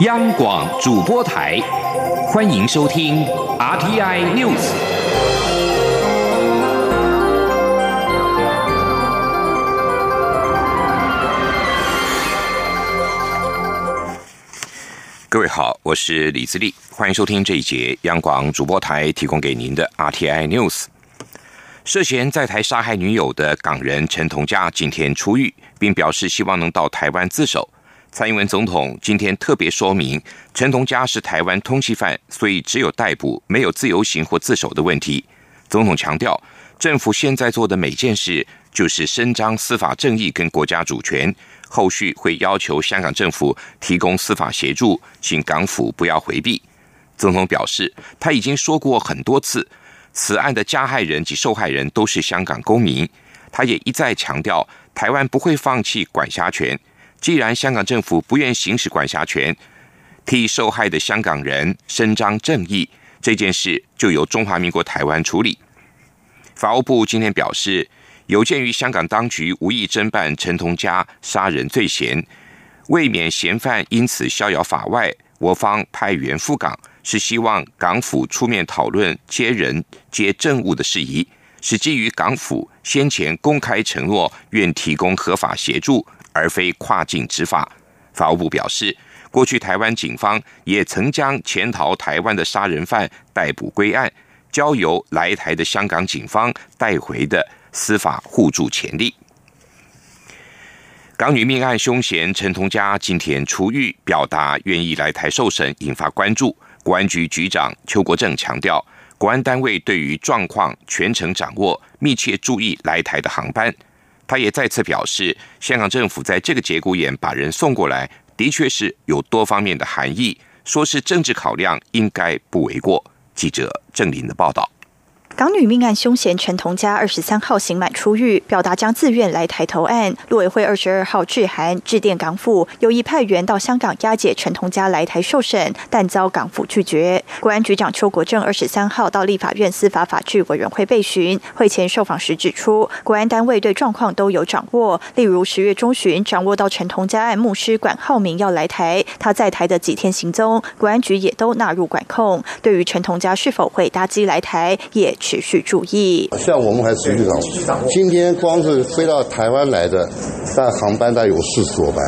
央广主播台，欢迎收听 RTI News。各位好，我是李自立，欢迎收听这一节央广主播台提供给您的 RTI News。涉嫌在台杀害女友的港人陈同佳今天出狱，并表示希望能到台湾自首。蔡英文总统今天特别说明，陈同佳是台湾通缉犯，所以只有逮捕，没有自由行或自首的问题。总统强调，政府现在做的每件事就是伸张司法正义跟国家主权。后续会要求香港政府提供司法协助，请港府不要回避。总统表示，他已经说过很多次，此案的加害人及受害人都是香港公民。他也一再强调，台湾不会放弃管辖权。既然香港政府不愿行使管辖权，替受害的香港人伸张正义，这件事就由中华民国台湾处理。法务部今天表示，有鉴于香港当局无意侦办陈同佳杀人罪嫌，为免嫌犯因此逍遥法外，我方派员赴港，是希望港府出面讨论接人接政务的事宜，是基于港府先前公开承诺愿提供合法协助。而非跨境执法。法务部表示，过去台湾警方也曾将潜逃台湾的杀人犯逮捕归案，交由来台的香港警方带回的司法互助潜力。港女命案凶嫌陈同佳今天出狱，表达愿意来台受审，引发关注。国安局局长邱国正强调，国安单位对于状况全程掌握，密切注意来台的航班。他也再次表示，香港政府在这个节骨眼把人送过来，的确是有多方面的含义，说是政治考量，应该不为过。记者郑林的报道。港女命案凶嫌陈同佳二十三号刑满出狱，表达将自愿来台投案。陆委会二十二号致函致电港府，有意派员到香港押解陈同佳来台受审，但遭港府拒绝。国安局长邱国正二十三号到立法院司法法制委员会备询，会前受访时指出，国安单位对状况都有掌握，例如十月中旬掌握到陈同佳案牧师管浩明要来台，他在台的几天行踪，国安局也都纳入管控。对于陈同佳是否会搭机来台，也。持续注意。像我们还持续掌握，今天光是飞到台湾来的，但航班大概有四十多班，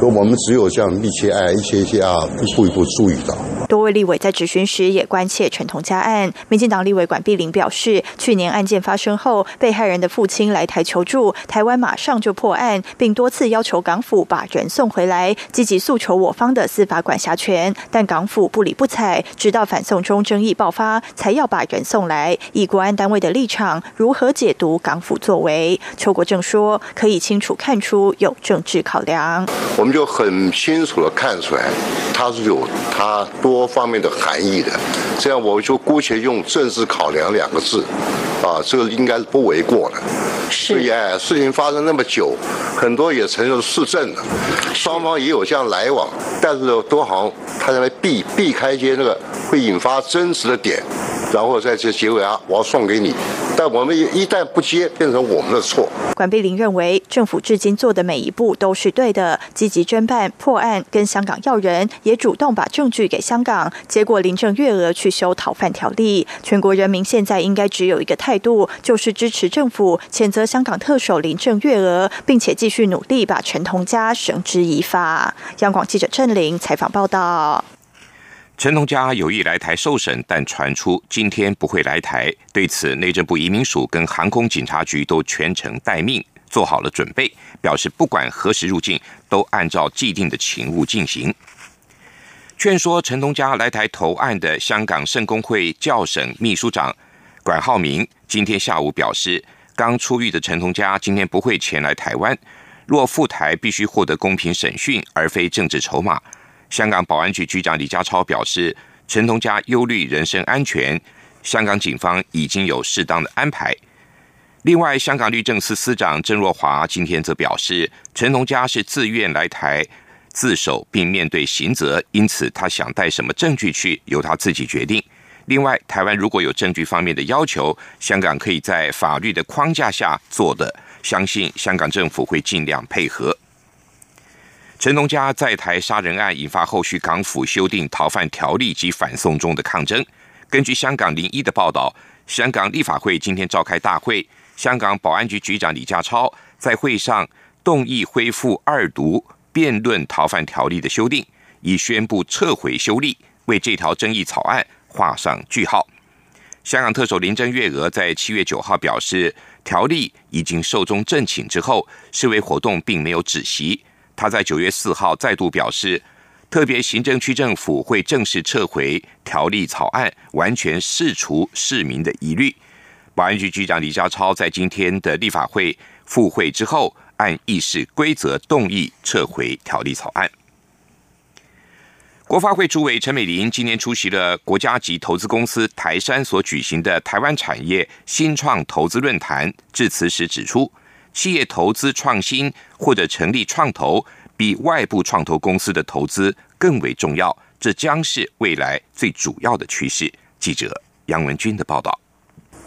我们只有这样密切爱一些一些啊，一步一步注意到。多位立委在质询时也关切陈同佳案。民进党立委管碧玲表示，去年案件发生后，被害人的父亲来台求助，台湾马上就破案，并多次要求港府把人送回来，积极诉求我方的司法管辖权，但港府不理不睬，直到反送中争议爆发，才要把人送来。以国安单位的立场，如何解读港府作为？邱国正说，可以清楚看出有政治考量。我们就很清楚的看出来，他是有他多。多方面的含义的，这样我就姑且用“政治考量”两个字，啊，这个应该是不为过的。是，哎，事情发生那么久，很多也承认是政的，双方也有这样来往，但是都好像他在避避开一些那个会引发争执的点。然后在这结尾啊，我要送给你，但我们一一旦不接，变成我们的错。管碧玲认为，政府至今做的每一步都是对的，积极侦办破案，跟香港要人，也主动把证据给香港。港结果林郑月娥去修逃犯条例，全国人民现在应该只有一个态度，就是支持政府，谴责香港特首林郑月娥，并且继续努力把陈同佳绳之以法。央广记者郑玲采访报道。陈同佳有意来台受审，但传出今天不会来台。对此，内政部移民署跟航空警察局都全程待命，做好了准备，表示不管何时入境，都按照既定的勤务进行。劝说陈同佳来台投案的香港圣公会教省秘书长管浩明，今天下午表示，刚出狱的陈同佳今天不会前来台湾，若赴台必须获得公平审讯，而非政治筹码。香港保安局局长李家超表示，陈同佳忧虑人身安全，香港警方已经有适当的安排。另外，香港律政司司长郑若华今天则表示，陈同佳是自愿来台自首并面对刑责，因此他想带什么证据去，由他自己决定。另外，台湾如果有证据方面的要求，香港可以在法律的框架下做的，相信香港政府会尽量配合。陈东家在台杀人案引发后续港府修订逃犯条例及反送中的抗争。根据香港零一的报道，香港立法会今天召开大会，香港保安局局长李家超在会上动议恢复二读辩论逃犯条例的修订，已宣布撤回修例，为这条争议草案画上句号。香港特首林郑月娥在七月九号表示，条例已经寿终正寝之后，示威活动并没有止息。他在九月四号再度表示，特别行政区政府会正式撤回条例草案，完全释除市民的疑虑。保安局局长李家超在今天的立法会复会之后，按议事规则动议撤回条例草案。国发会主委陈美玲今年出席了国家级投资公司台山所举行的台湾产业新创投资论坛，致辞时指出。企业投资创新或者成立创投，比外部创投公司的投资更为重要，这将是未来最主要的趋势。记者杨文军的报道。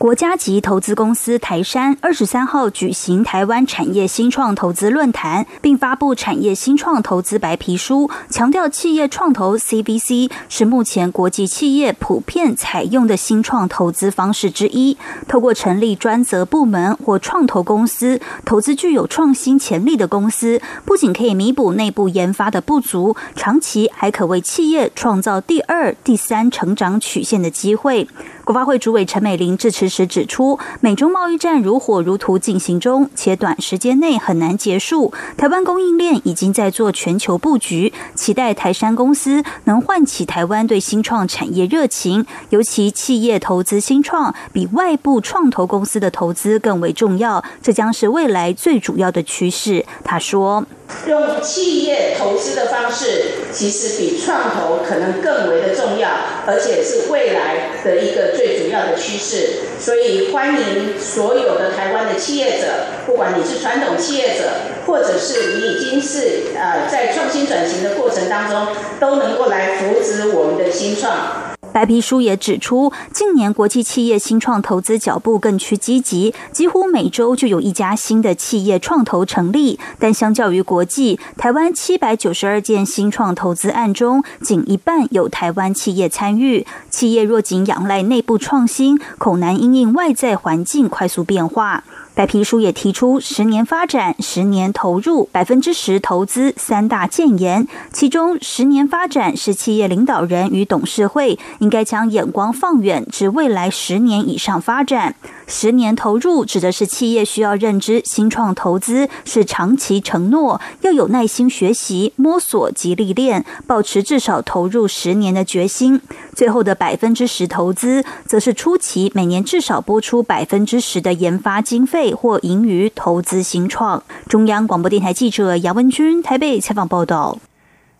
国家级投资公司台山二十三号举行台湾产业新创投资论坛，并发布产业新创投资白皮书，强调企业创投 CVC 是目前国际企业普遍采用的新创投资方式之一。透过成立专责部门或创投公司，投资具有创新潜力的公司，不仅可以弥补内部研发的不足，长期还可为企业创造第二、第三成长曲线的机会。国发会主委陈美玲致辞时指出，美中贸易战如火如荼进行中，且短时间内很难结束。台湾供应链已经在做全球布局，期待台山公司能唤起台湾对新创产业热情。尤其企业投资新创，比外部创投公司的投资更为重要，这将是未来最主要的趋势。他说。用企业投资的方式，其实比创投可能更为的重要，而且是未来的一个最主要的趋势。所以欢迎所有的台湾的企业者，不管你是传统企业者，或者是你已经是呃在创新转型的过程当中，都能够来扶植我们的新创。白皮书也指出，近年国际企业新创投资脚步更趋积极，几乎每周就有一家新的企业创投成立。但相较于国际，台湾七百九十二件新创投资案中，仅一半有台湾企业参与。企业若仅仰赖内部创新，恐难因应外在环境快速变化。白皮书也提出十年发展、十年投入、百分之十投资三大建言，其中十年发展是企业领导人与董事会应该将眼光放远至未来十年以上发展。十年投入指的是企业需要认知新创投资是长期承诺，要有耐心学习、摸索及历练，保持至少投入十年的决心。最后的百分之十投资，则是初期每年至少拨出百分之十的研发经费或盈余投资新创。中央广播电台记者杨文君台北采访报道。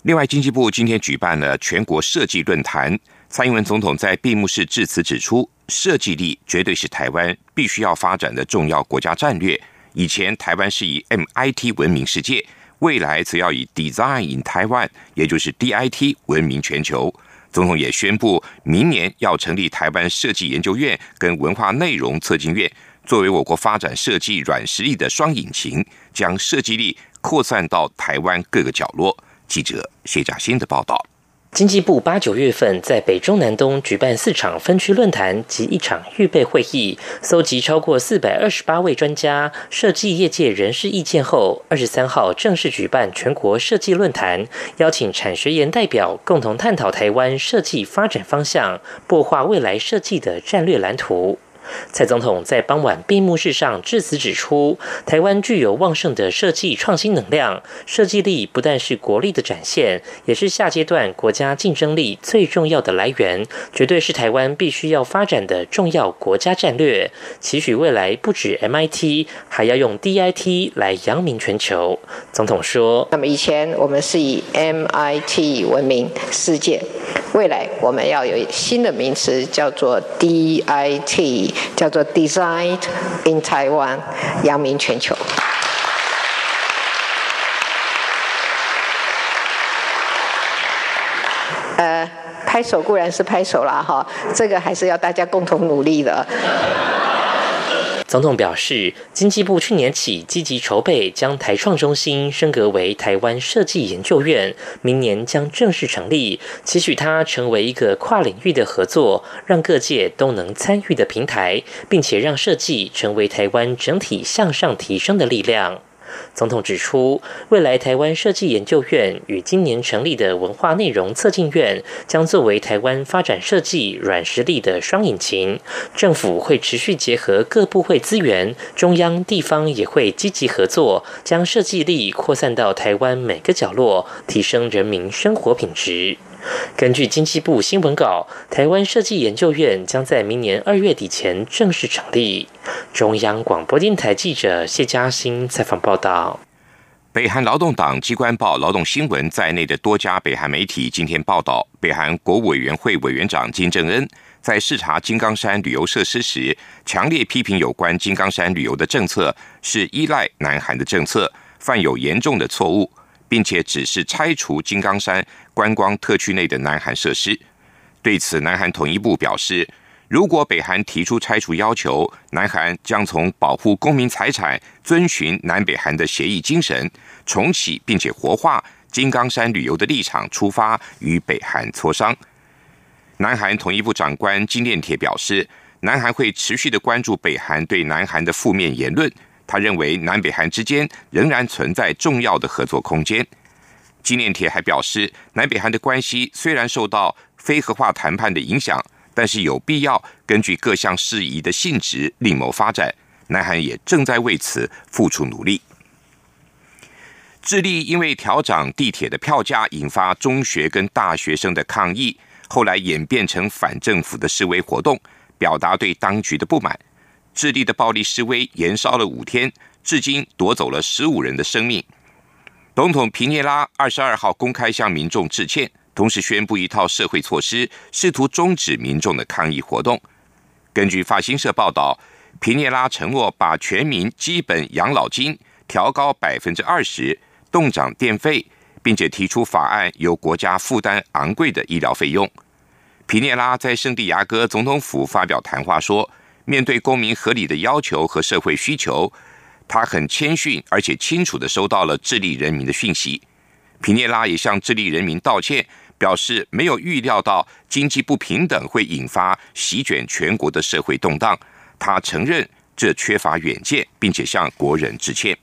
另外，经济部今天举办了全国设计论坛，蔡英文总统在闭幕式致辞指出。设计力绝对是台湾必须要发展的重要国家战略。以前台湾是以 MIT 闻名世界，未来则要以 Design in Taiwan，也就是 DIT 闻名全球。总统也宣布，明年要成立台湾设计研究院跟文化内容策进院，作为我国发展设计软实力的双引擎，将设计力扩散到台湾各个角落。记者谢嘉欣的报道。经济部八九月份在北中南东举办四场分区论坛及一场预备会议，搜集超过四百二十八位专家、设计业界人士意见后，二十三号正式举办全国设计论坛，邀请产学研代表共同探讨台湾设计发展方向，擘画未来设计的战略蓝图。蔡总统在傍晚闭幕式上致辞指出，台湾具有旺盛的设计创新能量，设计力不但是国力的展现，也是下阶段国家竞争力最重要的来源，绝对是台湾必须要发展的重要国家战略。期许未来不止 MIT，还要用 DIT 来扬名全球。总统说：“那么以前我们是以 MIT 闻名世界，未来我们要有新的名词，叫做 DIT。”叫做 Designed in Taiwan，扬名全球。呃，拍手固然是拍手啦，哈，这个还是要大家共同努力的。总统表示，经济部去年起积极筹备将台创中心升格为台湾设计研究院，明年将正式成立，期许它成为一个跨领域的合作，让各界都能参与的平台，并且让设计成为台湾整体向上提升的力量。总统指出，未来台湾设计研究院与今年成立的文化内容策进院将作为台湾发展设计软实力的双引擎。政府会持续结合各部会资源，中央地方也会积极合作，将设计力扩散到台湾每个角落，提升人民生活品质。根据经济部新闻稿，台湾设计研究院将在明年二月底前正式成立。中央广播电台记者谢嘉欣采访报道。北韩劳动党机关报、劳动新闻在内的多家北韩媒体今天报道，北韩国务委员会委员长金正恩在视察金刚山旅游设施时，强烈批评有关金刚山旅游的政策是依赖南韩的政策，犯有严重的错误。并且指示拆除金刚山观光特区内的南韩设施。对此，南韩统一部表示，如果北韩提出拆除要求，南韩将从保护公民财产、遵循南北韩的协议精神、重启并且活化金刚山旅游的立场出发，与北韩磋商。南韩统一部长官金炼铁表示，南韩会持续的关注北韩对南韩的负面言论。他认为南北韩之间仍然存在重要的合作空间。纪念帖还表示，南北韩的关系虽然受到非核化谈判的影响，但是有必要根据各项事宜的性质另谋发展。南韩也正在为此付出努力。智利因为调涨地铁的票价，引发中学跟大学生的抗议，后来演变成反政府的示威活动，表达对当局的不满。智利的暴力示威延烧了五天，至今夺走了十五人的生命。总统皮涅拉二十二号公开向民众致歉，同时宣布一套社会措施，试图终止民众的抗议活动。根据法新社报道，皮涅拉承诺把全民基本养老金调高百分之二十，冻涨电费，并且提出法案由国家负担昂贵的医疗费用。皮涅拉在圣地亚哥总统府发表谈话说。面对公民合理的要求和社会需求，他很谦逊，而且清楚的收到了智利人民的讯息。皮涅拉也向智利人民道歉，表示没有预料到经济不平等会引发席卷全国的社会动荡。他承认这缺乏远见，并且向国人致歉。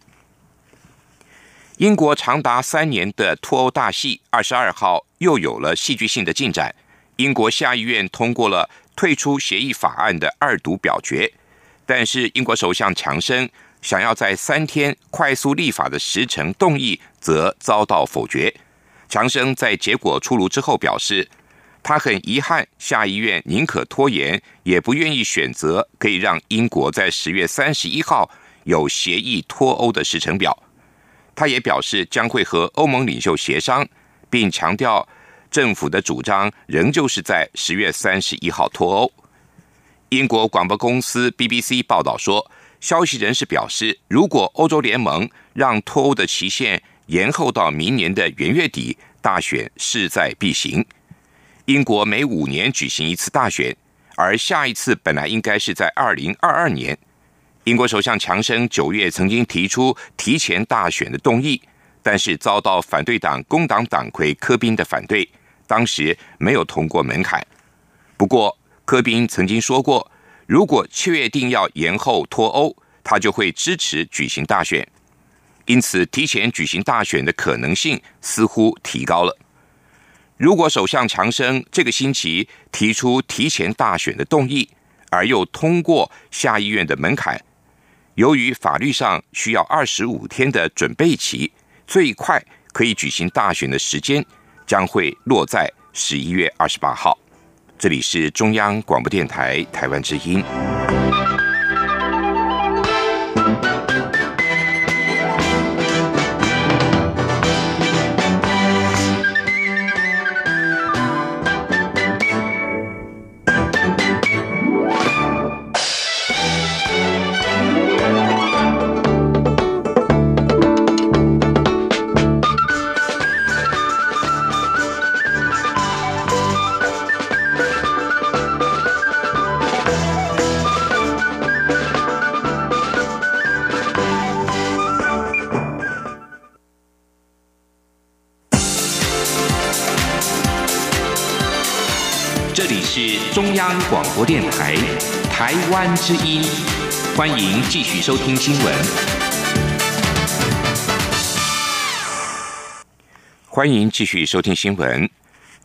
英国长达三年的脱欧大戏，二十二号又有了戏剧性的进展。英国下议院通过了。退出协议法案的二读表决，但是英国首相强生想要在三天快速立法的时程动议，则遭到否决。强生在结果出炉之后表示，他很遗憾下议院宁可拖延，也不愿意选择可以让英国在十月三十一号有协议脱欧的时程表。他也表示将会和欧盟领袖协商，并强调。政府的主张仍旧是在十月三十一号脱欧。英国广播公司 BBC 报道说，消息人士表示，如果欧洲联盟让脱欧的期限延后到明年的元月底，大选势在必行。英国每五年举行一次大选，而下一次本来应该是在二零二二年。英国首相强生九月曾经提出提前大选的动议，但是遭到反对党工党党魁科宾的反对。当时没有通过门槛。不过，科宾曾经说过，如果确定要延后脱欧，他就会支持举行大选。因此，提前举行大选的可能性似乎提高了。如果首相强生这个星期提出提前大选的动议，而又通过下议院的门槛，由于法律上需要二十五天的准备期，最快可以举行大选的时间。将会落在十一月二十八号。这里是中央广播电台台湾之音。是中央广播电台台湾之音，欢迎继续收听新闻。欢迎继续收听新闻。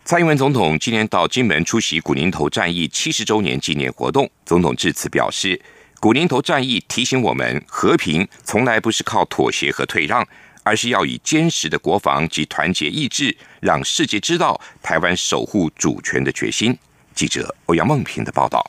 蔡英文总统今天到金门出席古宁头战役七十周年纪念活动，总统致辞表示，古宁头战役提醒我们，和平从来不是靠妥协和退让。而是要以坚实的国防及团结意志，让世界知道台湾守护主权的决心。记者欧阳梦平的报道。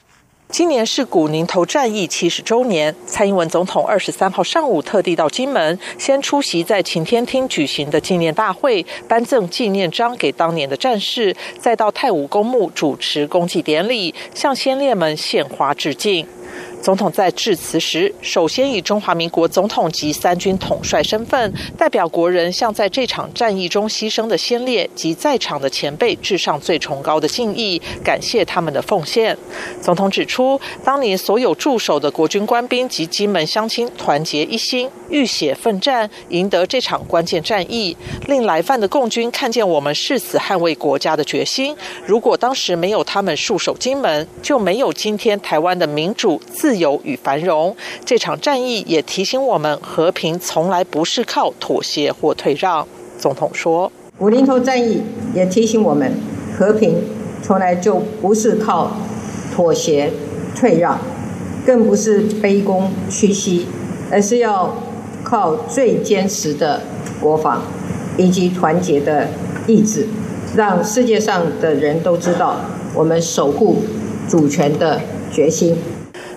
今年是古宁头战役七十周年，蔡英文总统二十三号上午特地到金门，先出席在晴天厅举行的纪念大会，颁赠纪念章给当年的战士，再到太武公墓主持公祭典礼，向先烈们献花致敬。总统在致辞时，首先以中华民国总统及三军统帅身份，代表国人向在这场战役中牺牲的先烈及在场的前辈致上最崇高的敬意，感谢他们的奉献。总统指出，当年所有驻守的国军官兵及金门乡亲团结一心，浴血奋战，赢得这场关键战役，令来犯的共军看见我们誓死捍卫国家的决心。如果当时没有他们戍守金门，就没有今天台湾的民主自。自由与繁荣，这场战役也提醒我们，和平从来不是靠妥协或退让。总统说：“五零头战役也提醒我们，和平从来就不是靠妥协退让，更不是卑躬屈膝，而是要靠最坚实的国防以及团结的意志，让世界上的人都知道我们守护主权的决心。”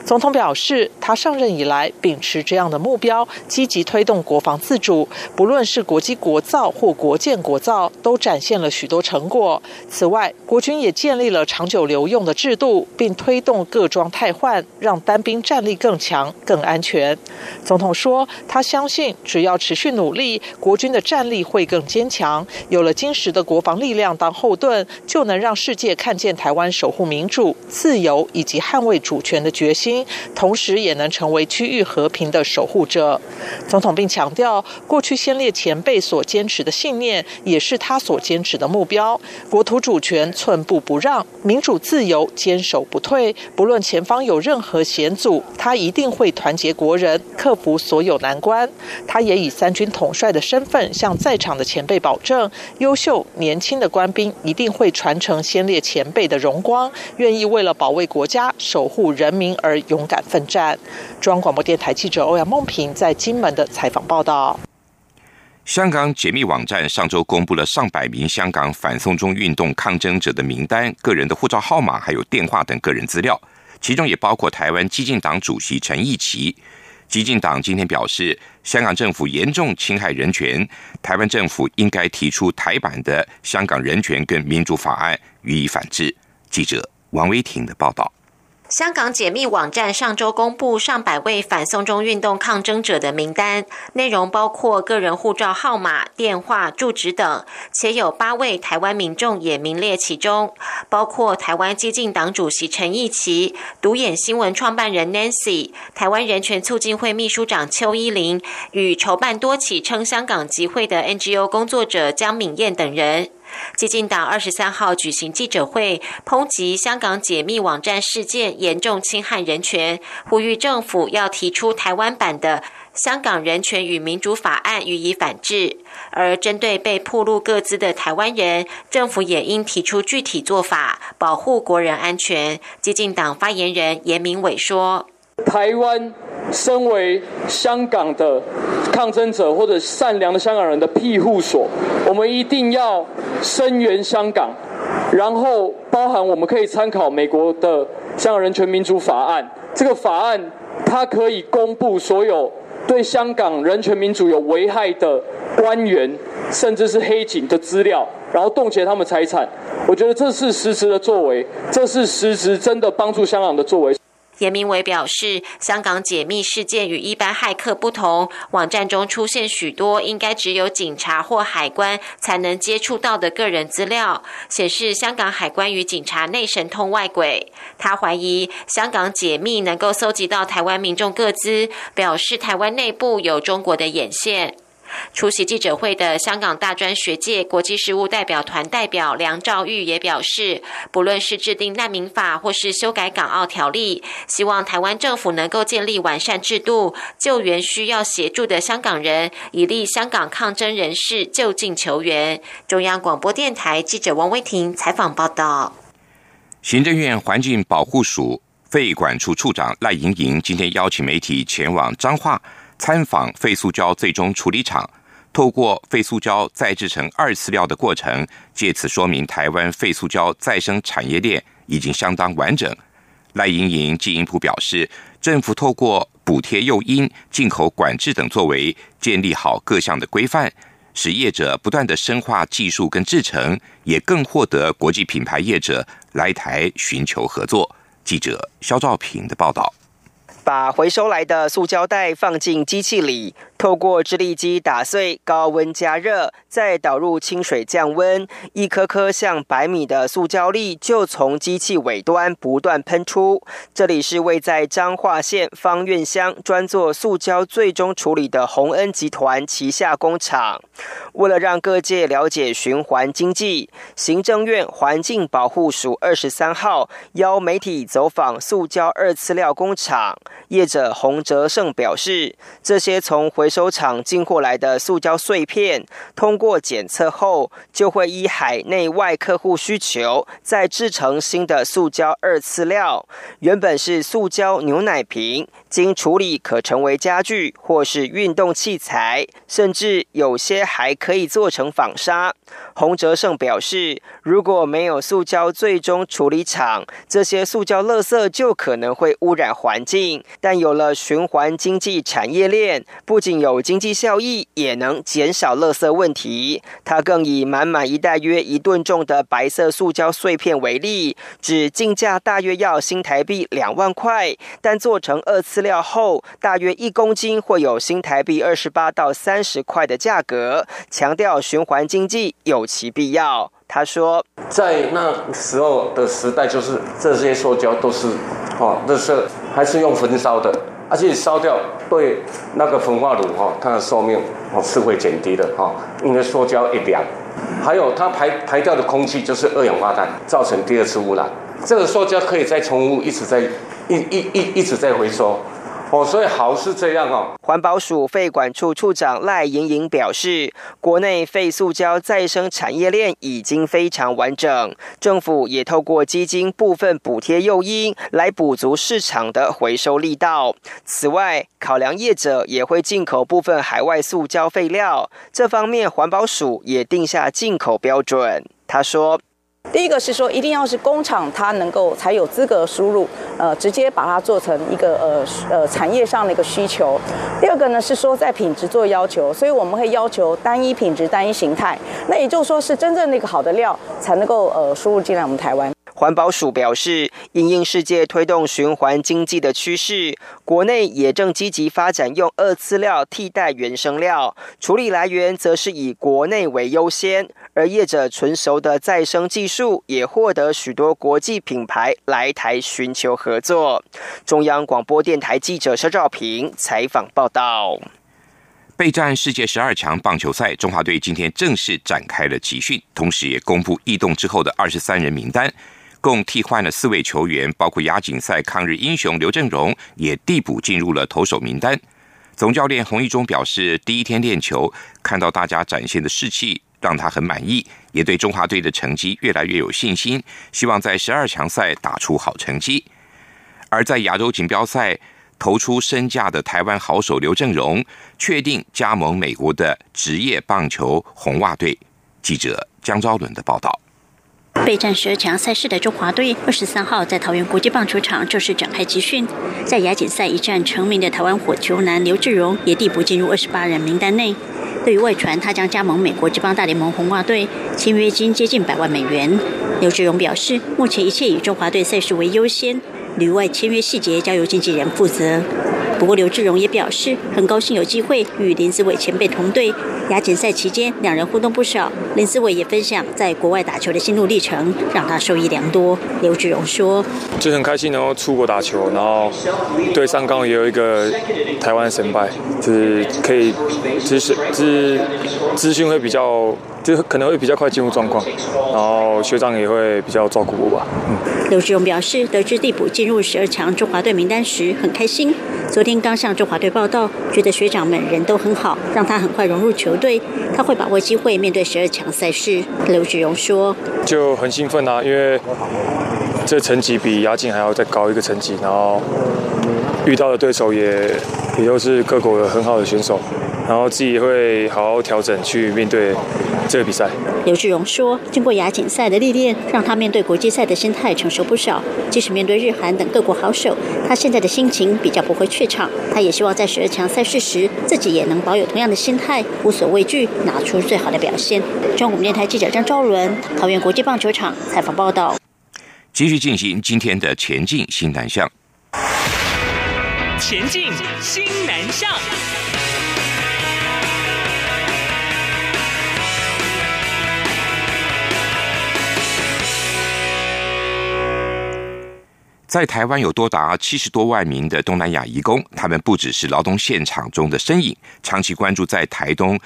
总统表示，他上任以来秉持这样的目标，积极推动国防自主，不论是国际国造或国建国造，都展现了许多成果。此外，国军也建立了长久留用的制度，并推动各装汰换，让单兵战力更强、更安全。总统说，他相信，只要持续努力，国军的战力会更坚强。有了坚实的国防力量当后盾，就能让世界看见台湾守护民主、自由以及捍卫主权的决心。同时，也能成为区域和平的守护者。总统并强调，过去先烈前辈所坚持的信念，也是他所坚持的目标。国土主权寸步不让，民主自由坚守不退。不论前方有任何险阻，他一定会团结国人，克服所有难关。他也以三军统帅的身份，向在场的前辈保证：优秀年轻的官兵一定会传承先烈前辈的荣光，愿意为了保卫国家、守护人民而。勇敢奋战。中央广播电台记者欧阳梦平在金门的采访报道。香港解密网站上周公布了上百名香港反送中运动抗争者的名单、个人的护照号码还有电话等个人资料，其中也包括台湾激进党主席陈义奇。激进党今天表示，香港政府严重侵害人权，台湾政府应该提出台版的《香港人权跟民主法案》予以反制。记者王威婷的报道。香港解密网站上周公布上百位反送中运动抗争者的名单，内容包括个人护照号码、电话、住址等，且有八位台湾民众也名列其中，包括台湾激进党主席陈义奇、独眼新闻创办人 Nancy、台湾人权促进会秘书长邱依玲与筹办多起称香港集会的 NGO 工作者江敏燕等人。激进党二十三号举行记者会，抨击香港解密网站事件严重侵害人权，呼吁政府要提出台湾版的《香港人权与民主法案》予以反制。而针对被曝露各自的台湾人，政府也应提出具体做法，保护国人安全。激进党发言人严明伟说：“台湾。”身为香港的抗争者或者善良的香港人的庇护所，我们一定要声援香港，然后包含我们可以参考美国的《香港人权民主法案》。这个法案它可以公布所有对香港人权民主有危害的官员，甚至是黑警的资料，然后冻结他们财产。我觉得这是实质的作为，这是实质真的帮助香港的作为。严明伟表示，香港解密事件与一般骇客不同，网站中出现许多应该只有警察或海关才能接触到的个人资料，显示香港海关与警察内神通外鬼。他怀疑香港解密能够搜集到台湾民众各资，表示台湾内部有中国的眼线。出席记者会的香港大专学界国际事务代表团代表梁兆玉也表示，不论是制定难民法或是修改港澳条例，希望台湾政府能够建立完善制度，救援需要协助的香港人，以利香港抗争人士就近求援。中央广播电台记者王威婷采访报道。行政院环境保护署废管处处长赖莹莹今天邀请媒体前往彰化。参访废塑胶最终处理厂，透过废塑胶再制成二次料的过程，借此说明台湾废塑胶再生产业链已经相当完整。赖莹莹进一步表示，政府透过补贴诱因、进口管制等作为，建立好各项的规范，使业者不断的深化技术跟制程，也更获得国际品牌业者来台寻求合作。记者肖兆平的报道。把回收来的塑胶袋放进机器里。透过制力机打碎，高温加热，再导入清水降温，一颗颗像百米的塑胶粒就从机器尾端不断喷出。这里是位在彰化县方院乡专做塑胶最终处理的洪恩集团旗下工厂。为了让各界了解循环经济，行政院环境保护署二十三号邀媒体走访塑胶二次料工厂，业者洪哲胜表示，这些从回收厂进货来的塑胶碎片，通过检测后，就会依海内外客户需求，再制成新的塑胶二次料。原本是塑胶牛奶瓶，经处理可成为家具或是运动器材，甚至有些还可以做成纺纱。洪哲胜表示，如果没有塑胶最终处理厂，这些塑胶垃圾就可能会污染环境。但有了循环经济产业链，不仅有经济效益，也能减少垃圾问题。他更以满满一袋约一吨重的白色塑胶碎片为例，指进价大约要新台币两万块，但做成二次料后，大约一公斤会有新台币二十八到三十块的价格。强调循环经济有其必要。他说，在那时候的时代，就是这些塑胶都是哦，那是还是用焚烧的。而且烧掉对那个焚化炉哈，它的寿命哦是会减低的哈，因为塑胶一凉，还有它排排掉的空气就是二氧化碳，造成第二次污染。这个塑胶可以在重复，一直在一一一一直在回收。哦，所以好是这样哦。环保署废管处处长赖莹莹表示，国内废塑胶再生产业链已经非常完整，政府也透过基金部分补贴诱因来补足市场的回收力道。此外，考量业者也会进口部分海外塑胶废料，这方面环保署也定下进口标准。他说。第一个是说，一定要是工厂，它能够才有资格输入，呃，直接把它做成一个呃呃产业上的一个需求。第二个呢是说，在品质做要求，所以我们会要求单一品质、单一形态。那也就是说，是真正那个好的料才能够呃输入进来我们台湾。环保署表示，因应世界推动循环经济的趋势，国内也正积极发展用二次料替代原生料，处理来源则是以国内为优先。而业者纯熟的再生技术，也获得许多国际品牌来台寻求合作。中央广播电台记者肖兆平采访报道。备战世界十二强棒球赛，中华队今天正式展开了集训，同时也公布异动之后的二十三人名单。共替换了四位球员，包括亚锦赛抗日英雄刘正荣也递补进入了投手名单。总教练洪一中表示，第一天练球看到大家展现的士气，让他很满意，也对中华队的成绩越来越有信心，希望在十二强赛打出好成绩。而在亚洲锦标赛投出身价的台湾好手刘正荣，确定加盟美国的职业棒球红袜队。记者江昭伦的报道。备战十二强赛事的中华队，二十三号在桃园国际棒球场正式展开集训。在亚锦赛一战成名的台湾火球男刘志荣，也递补进入二十八人名单内。对于外传他将加盟美国职棒大联盟红袜队，签约金接近百万美元。刘志荣表示，目前一切以中华队赛事为优先，旅外签约细节交由经纪人负责。不过刘志荣也表示，很高兴有机会与林子伟前辈同队。亚锦赛期间，两人互动不少。林思伟也分享在国外打球的心路历程，让他受益良多。刘志荣说：“就很开心能够出国打球，然后对上刚好也有一个台湾神拜，就是可以资讯资资讯会比较。”就可能会比较快进入状况，然后学长也会比较照顾我吧。嗯，刘志勇表示，得知地补进入十二强中华队名单时很开心。昨天刚向中华队报道，觉得学长们人都很好，让他很快融入球队。他会把握机会面对十二强赛事。刘志勇说：“就很兴奋啊，因为这成绩比亚锦还要再高一个成绩，然后遇到的对手也也都是各国的很好的选手。”然后自己会好好调整去面对这个比赛。刘志荣说：“经过亚锦赛的历练，让他面对国际赛的心态成熟不少。即使面对日韩等各国好手，他现在的心情比较不会怯场。他也希望在十二强赛事时，自己也能保有同样的心态，无所畏惧，拿出最好的表现。”中国电台记者张昭伦，桃园国际棒球场采访报道。继续进行今天的前进新南向。前进新南向。在台湾有多达七十多万名的东南亚移工，他们不只是劳动现场中的身影。长期关注在台东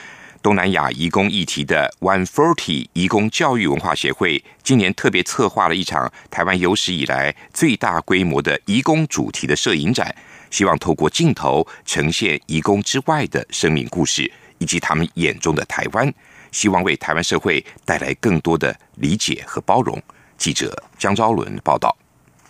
东南亚移工议题的 One Forty 移工教育文化协会，今年特别策划了一场台湾有史以来最大规模的移工主题的摄影展，希望透过镜头呈现移工之外的生命故事，以及他们眼中的台湾，希望为台湾社会带来更多的理解和包容。记者江昭伦报道。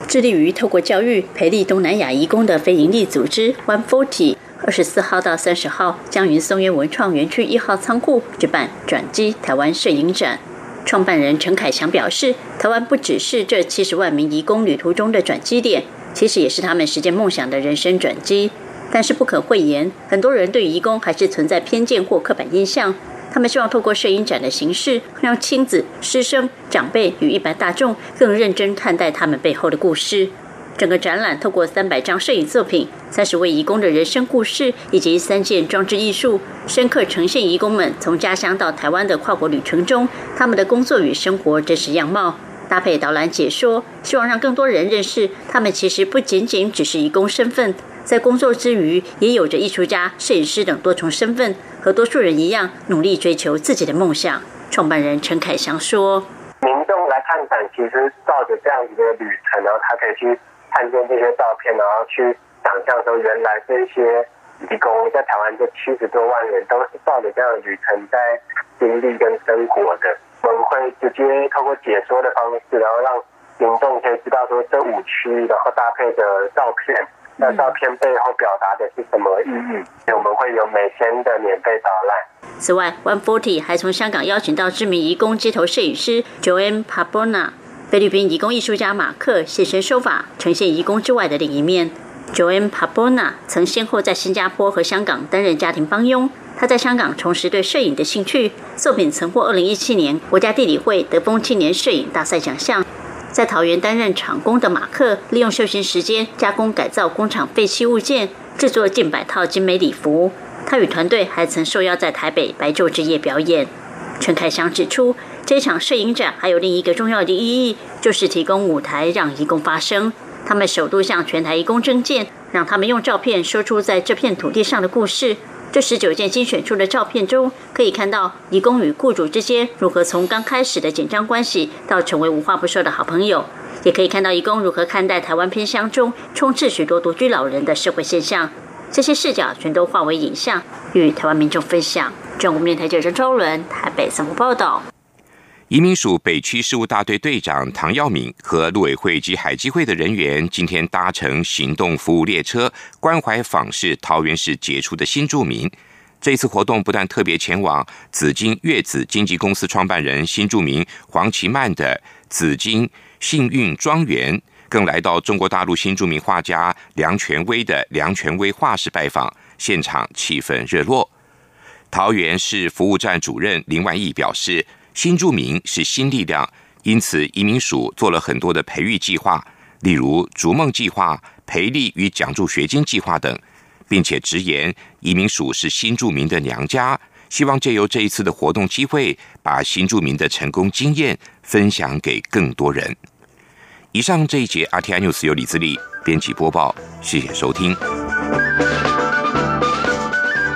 致力于透过教育培力东南亚移工的非营利组织 One Forty，二十四号到三十号将于松原文创园区一号仓库举办转机台湾摄影展。创办人陈凯祥表示，台湾不只是这七十万名移工旅途中的转机点，其实也是他们实现梦想的人生转机。但是不可讳言，很多人对移工还是存在偏见或刻板印象。他们希望透过摄影展的形式，让亲子、师生、长辈与一般大众更认真看待他们背后的故事。整个展览透过三百张摄影作品、三十位义工的人生故事以及三件装置艺术，深刻呈现义工们从家乡到台湾的跨国旅程中，他们的工作与生活真实样貌。搭配导览解说，希望让更多人认识，他们其实不仅仅只是义工身份，在工作之余，也有着艺术家、摄影师等多重身份。和多数人一样，努力追求自己的梦想。创办人陈凯祥说：“民众来看展，其实照着这样子的旅程，然后他可以去看见这些照片，然后去想象说，原来这些义工在台湾这七十多万人，都是照着这样旅程在经历跟生活的。我们会直接透过解说的方式，然后让民众可以知道说这五区，然后搭配的照片。”那照片背后表达的是什么意义？我们会有每天的免费导览。此外，One Forty 还从香港邀请到知名移工街头摄影师 Joanne Pabona、菲律宾移工艺术家马克现身说法，呈现移工之外的另一面。Joanne Pabona 曾先后在新加坡和香港担任家庭帮佣。他在香港重拾对摄影的兴趣，作品曾获2017年国家地理会德丰青年摄影大赛奖项。在桃园担任厂工的马克，利用休闲时间加工改造工厂废弃物件，制作近百套精美礼服。他与团队还曾受邀在台北白昼之夜表演。陈凯祥指出，这场摄影展还有另一个重要的意义，就是提供舞台让义工发声。他们首度向全台义工征件，让他们用照片说出在这片土地上的故事。这十九件精选出的照片中，可以看到义工与雇主之间如何从刚开始的紧张关系到成为无话不说的好朋友，也可以看到义工如何看待台湾偏乡中充斥许多独居老人的社会现象。这些视角全都化为影像，与台湾民众分享。中国面台记者周伦台北三部报道。移民署北区事务大队队长唐耀敏和陆委会及海基会的人员今天搭乘行动服务列车，关怀访视桃园市杰出的新住民。这次活动不但特别前往紫金月子经纪公司创办人新住民黄奇曼的紫金幸运庄园，更来到中国大陆新住民画家梁权威的梁权威画室拜访，现场气氛热络。桃园市服务站主任林万义表示。新住民是新力量，因此移民署做了很多的培育计划，例如“逐梦计划”、培力与奖助学金计划等，并且直言移民署是新住民的娘家，希望借由这一次的活动机会，把新住民的成功经验分享给更多人。以上这一节 RTI News 由李自力编辑播报，谢谢收听。